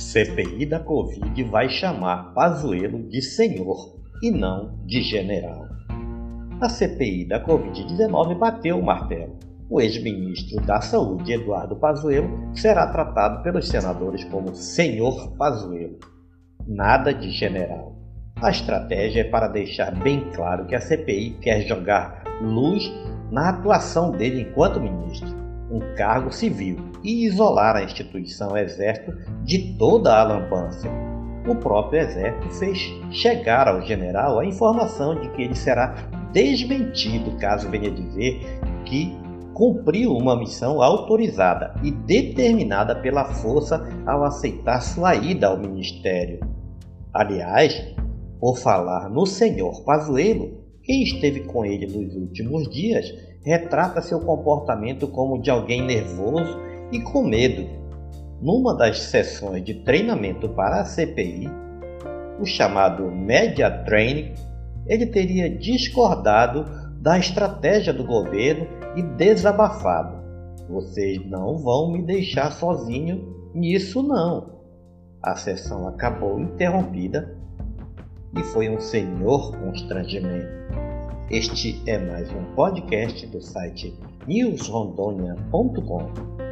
CPI da Covid vai chamar Pazuello de senhor e não de general. A CPI da Covid-19 bateu o martelo. O ex-ministro da Saúde, Eduardo Pazuello, será tratado pelos senadores como senhor Pazuello. Nada de general. A estratégia é para deixar bem claro que a CPI quer jogar luz na atuação dele enquanto ministro um cargo civil e isolar a instituição Exército de toda a lambança. O próprio Exército fez chegar ao general a informação de que ele será desmentido caso venha dizer que cumpriu uma missão autorizada e determinada pela força ao aceitar sua ida ao ministério. Aliás, por falar no senhor Pazuello, quem esteve com ele nos últimos dias retrata seu comportamento como de alguém nervoso e com medo. Numa das sessões de treinamento para a CPI, o chamado Media Training, ele teria discordado da estratégia do governo e desabafado. Vocês não vão me deixar sozinho nisso não. A sessão acabou interrompida e foi um senhor constrangimento. Este é mais um podcast do site newsrondonia.com.